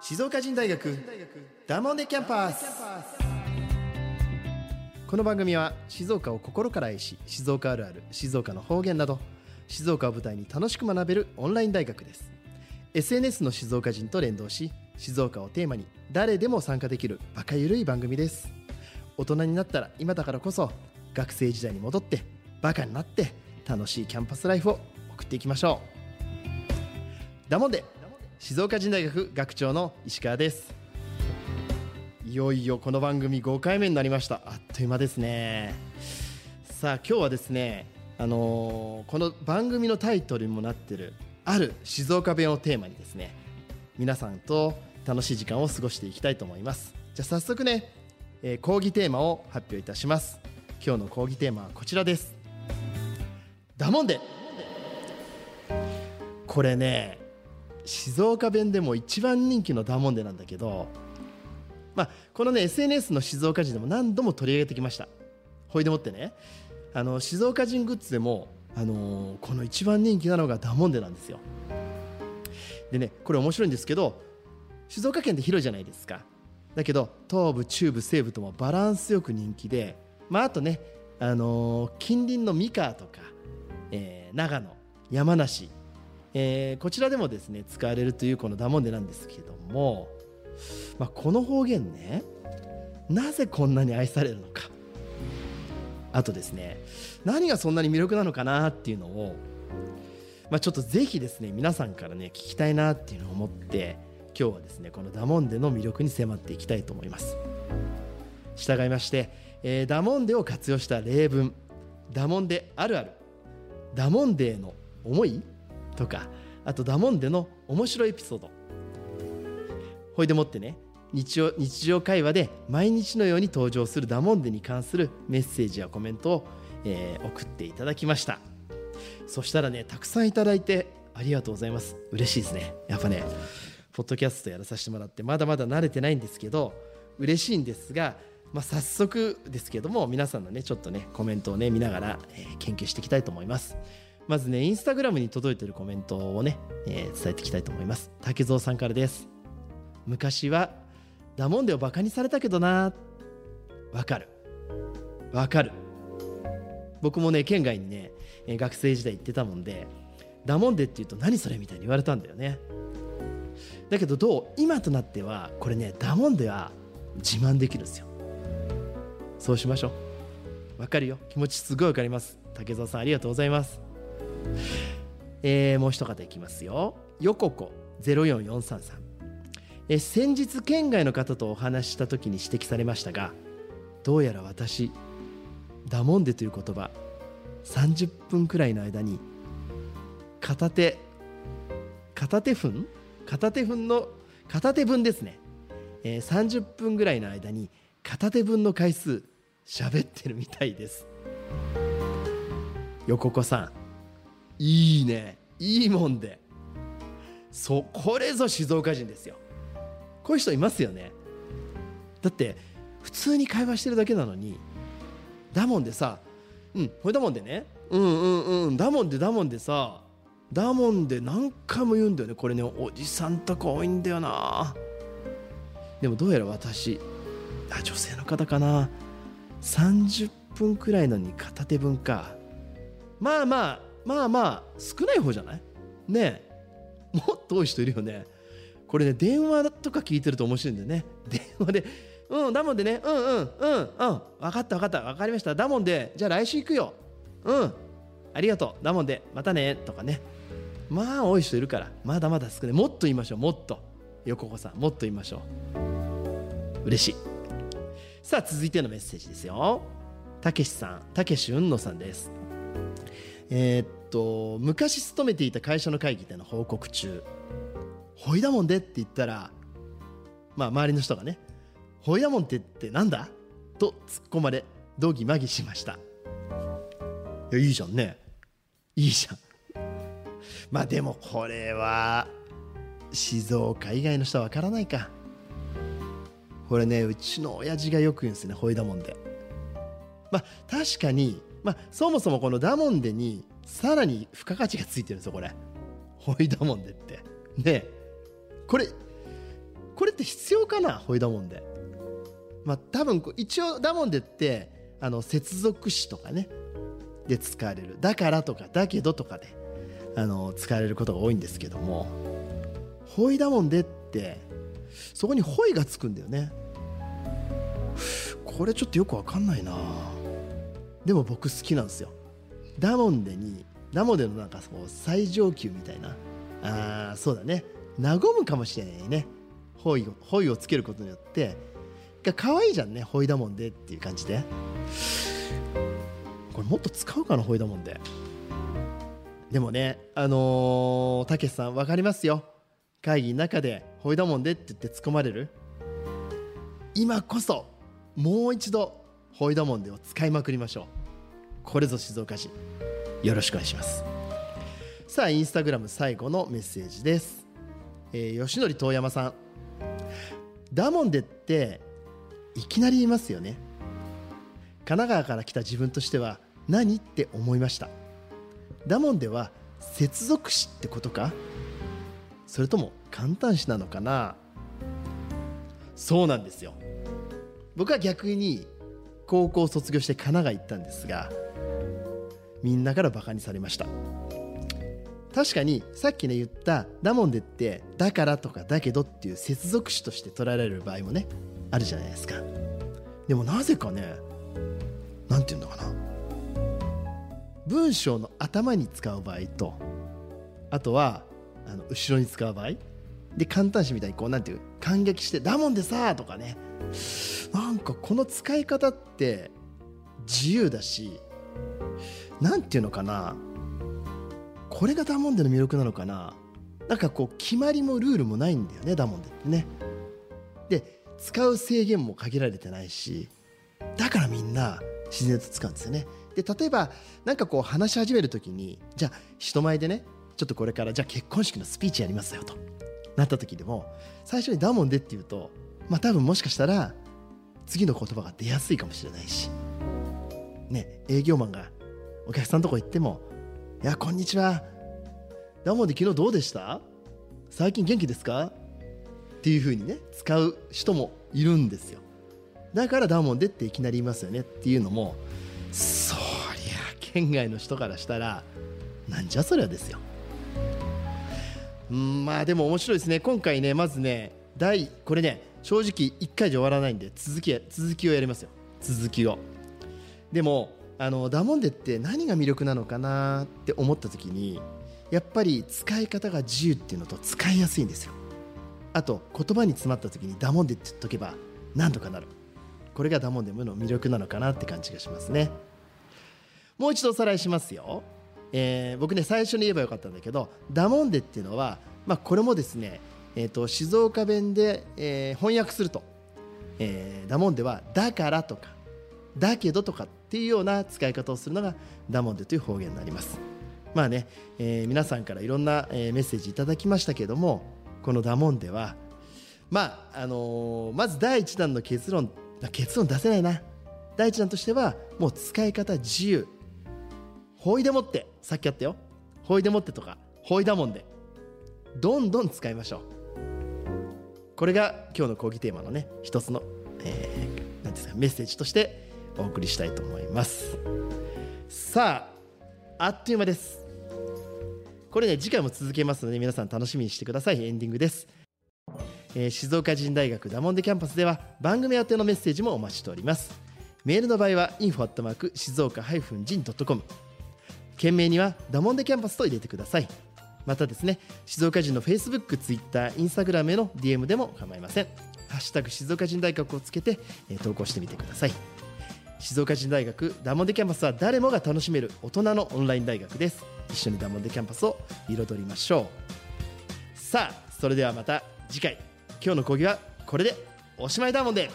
静岡人大学ダモンデキャンパス。この番組は静岡を心から愛し静岡あるある静岡の方言など静岡を舞台に楽しく学べるオンライン大学です。SNS の静岡人と連動し静岡をテーマに誰でも参加できるバカゆるい番組です。大人になったら今だからこそ学生時代に戻ってバカになって楽しいキャンパスライフを送っていきましょう。だもんで静岡人大学学長の石川です。いよいよこの番組5回目になりました。あっという間ですね。さあ今日はですねあのーこの番組のタイトルにもなってるある静岡弁をテーマにですね皆さんと楽しい時間を過ごしていきたいと思います。じゃあ早速ね、えー講義テーマを発表いたします。今日の講義テーマはこちらです。だもんでこれね静岡弁でも一番人気のダモンデなんだけど、まあ、このね SNS の静岡人でも何度も取り上げてきました。ほいでもってねあの静岡人グッズでも、あのーこの一番人気なのがダモンデなんですよ。でねこれ面白いんですけど静岡県って広いじゃないですか。だけど東部中部西部ともバランスよく人気で、まあ、あとね、あのー近隣の三河とか、えー長野山梨えーこちらでもですね使われるというこのダモンデなんですけども、まあ、この方言ねなぜこんなに愛されるのか。あとですね何がそんなに魅力なのかなっていうのを、まあ、ちょっとぜひですね皆さんからね聞きたいなっていうのを思って今日はですねこのダモンデの魅力に迫っていきたいと思います。従いまして、えーダモンデを活用した例文ダモンデあるあるダモンデへの思いとかあとダモンデの面白いエピソード。ほいでもってね日常日常会話で毎日のように登場するダモンデに関するメッセージやコメントを、えー送っていただきました。そしたらねたくさんいただいてありがとうございます。嬉しいですね。やっぱねポッドキャストやらさせてもらってまだまだ慣れてないんですけど嬉しいんですが、まあ、早速ですけども皆さんのねちょっとねコメントをね見ながら、えー研究していきたいと思います。まずねインスタグラムに届いてるコメントをね、えー伝えていきたいと思います。竹蔵さんからです。昔はダモンデをバカにされたけどな。わかる。わかる。僕もね県外にね学生時代行ってたもんでダモンデって言うと何それみたいに言われたんだよね。だけどどう今となってはこれねダモンデは自慢できるんですよ。そうしましょう。わかるよ。気持ちすごいわかります。竹澤さんありがとうございます。えーもう一方いきますよ。よここ04433え先日県外の方とお話しした時に指摘されましたがどうやら私ダモンデという言葉30分くらいの間に片手片手分片手分の片手分ですね、えー30分ぐらいの間に片手分の回数喋ってるみたいです。横子さんいいね。いいもんで。そうこれぞ静岡人ですよ。こういう人いますよね。だって普通に会話してるだけなのにだもんでさうんこれだもんでねうんうんうんだもんでだもんでさだもんで何回も言うんだよね。これねおじさんとか多いんだよな。でもどうやら私あ女性の方かな。30分くらいのに片手分か。まあまあまあまあ少ない方じゃない？ねえ。もっと多い人いるよね。これね電話とか聞いてると面白いんだよね。電 話で「うんだもんでねうんうんうんうん分かった分かった分かりました。だもんでじゃあ来週行くよ。うんありがとう。だもんでまたね」とかね。まあ多い人いるから。まだまだ少ない。もっと言いましょう。もっと。横子さんもっと言いましょう。嬉しい。さあ続いてのメッセージですよ。たけしさんたけしうんのさんです。えーっと昔勤めていた会社の会議での報告中「ほいだもんで」って言ったらまあ周りの人がね「ほいだもんってってなんだ?」と突っ込まれ道義まぎしました。いやいいじゃんね。いいじゃん。まあでもこれは静岡以外の人はわからないか。これねうちの親父がよく言うんですねホイダモンデまあ確かに、まあ、そもそもこのダモンデにさらに付加価値がついてるんですよこれ。ホイダモンデって。ねこれこれって必要かな？ホイダモンデまあ多分一応ダモンデってあの接続詞とかね。で使われる。だからとかだけどとかであの使われることが多いんですけども。ホイダモンデってそこにホイがつくんだよね。これちょっとよくわかんないな。でも僕好きなんですよ。ダモンデにダモンデのなんかそう最上級みたいな。あーそうだね。和むかもしれないね。ホイをホイをつけることによってが可愛いじゃんねホイダモンデっていう感じで。これもっと使うかなホイダモンデでもねあのたけしさん分かりますよ。会議の中で「ホイダモンデ」って言って突っ込まれる。今こそもう一度ホイダモンデを使いまくりましょう。これぞ静岡人よろしくお願いします。さあインスタグラム最後のメッセージです、えー、吉典遠山さん。ダモンデっていきなりいますよね。神奈川から来た自分としては何って思いました。ダモンデは接続詞ってことか？それとも簡単詞なのかな？そうなんですよ。僕は逆に高校を卒業して神奈川行ったんですがみんなからバカにされました。確かにさっきね言ったダモンデってだからとかだけどっていう接続詞として捉えられる場合もねあるじゃないですか。でもなぜかねなんて言うのかな。文章の頭に使う場合とあとはあの後ろに使う場合で簡単詞みたいにこうなんていう感激して「ダモンでさ」とかね。なんかこの使い方って自由だしなんていうのかな。これがダモンデの魅力なのかな？なんかこう決まりもルールもないんだよねダモンデってね。で使う制限も限られてないしだからみんな自然と使うんですよね。で例えばなんかこう話し始める時にじゃあ人前でねちょっとこれからじゃあ結婚式のスピーチやりますよとなった時でも最初にダモンデって言うとまあ多分もしかしたら次の言葉が出やすいかもしれないしね営業マンがお客さんのとこ行っても「いやこんにちは。ダモンデ昨日どうでした？最近元気ですか?」っていう風にね使う人もいるんですよ。だからダモンデっていきなり言いますよね。っていうのもそりゃ県外の人からしたらなんじゃそりゃですよ。うんまあでも面白いですね。今回ねまずね第これね正直1回じゃ終わらないんで続き続きをやりますよ。続きを。でもあのダモンデって何が魅力なのかなって思った時にやっぱり使い方が自由っていうのと使いやすいんですよ。あと言葉に詰まった時にダモンデって言っとけば何とかなる。これがダモンデムの魅力なのかなって感じがしますね。もう一度おさらいしますよ、えー僕ね最初に言えばよかったんだけどダモンデっていうのは、まあ、これもですね、えー、と静岡弁で、えー翻訳すると、えーダモンデは「だから」とか「だけど」とかっていうような使い方をするのがダモンデという方言になります。まあね、えー皆さんからいろんな、えーメッセージいただきましたけどもこのダモンデはまああのーまず第一弾の結論結論出せないな。第一弾としてはもう使い方自由。ほいでもってさっきあったよ。ほいでもってとかほいだもんでどんどん使いましょう。これが今日の講義テーマのね一つの、えーなんですかメッセージとしてお送りしたいと思います。さああっという間です。これね次回も続けますので皆さん楽しみにしてください。エンディングです。えー静岡人大学ダモンデキャンパスでは番組宛てのメッセージもお待ちしております。メールの場合は info@ 静岡-人 .com 件名にはダモンデキャンパスと入れてください。またですね静岡人の Facebook、Twitter、Instagram への DM でも構いません。ハッシュタグ静岡人大学をつけて、えー投稿してみてください。静岡人大学ダモンデキャンパスは誰もが楽しめる大人のオンライン大学です。一緒にダモンデキャンパスを彩りましょう。さあそれではまた次回。今日の講義はこれでおしまいだもんで。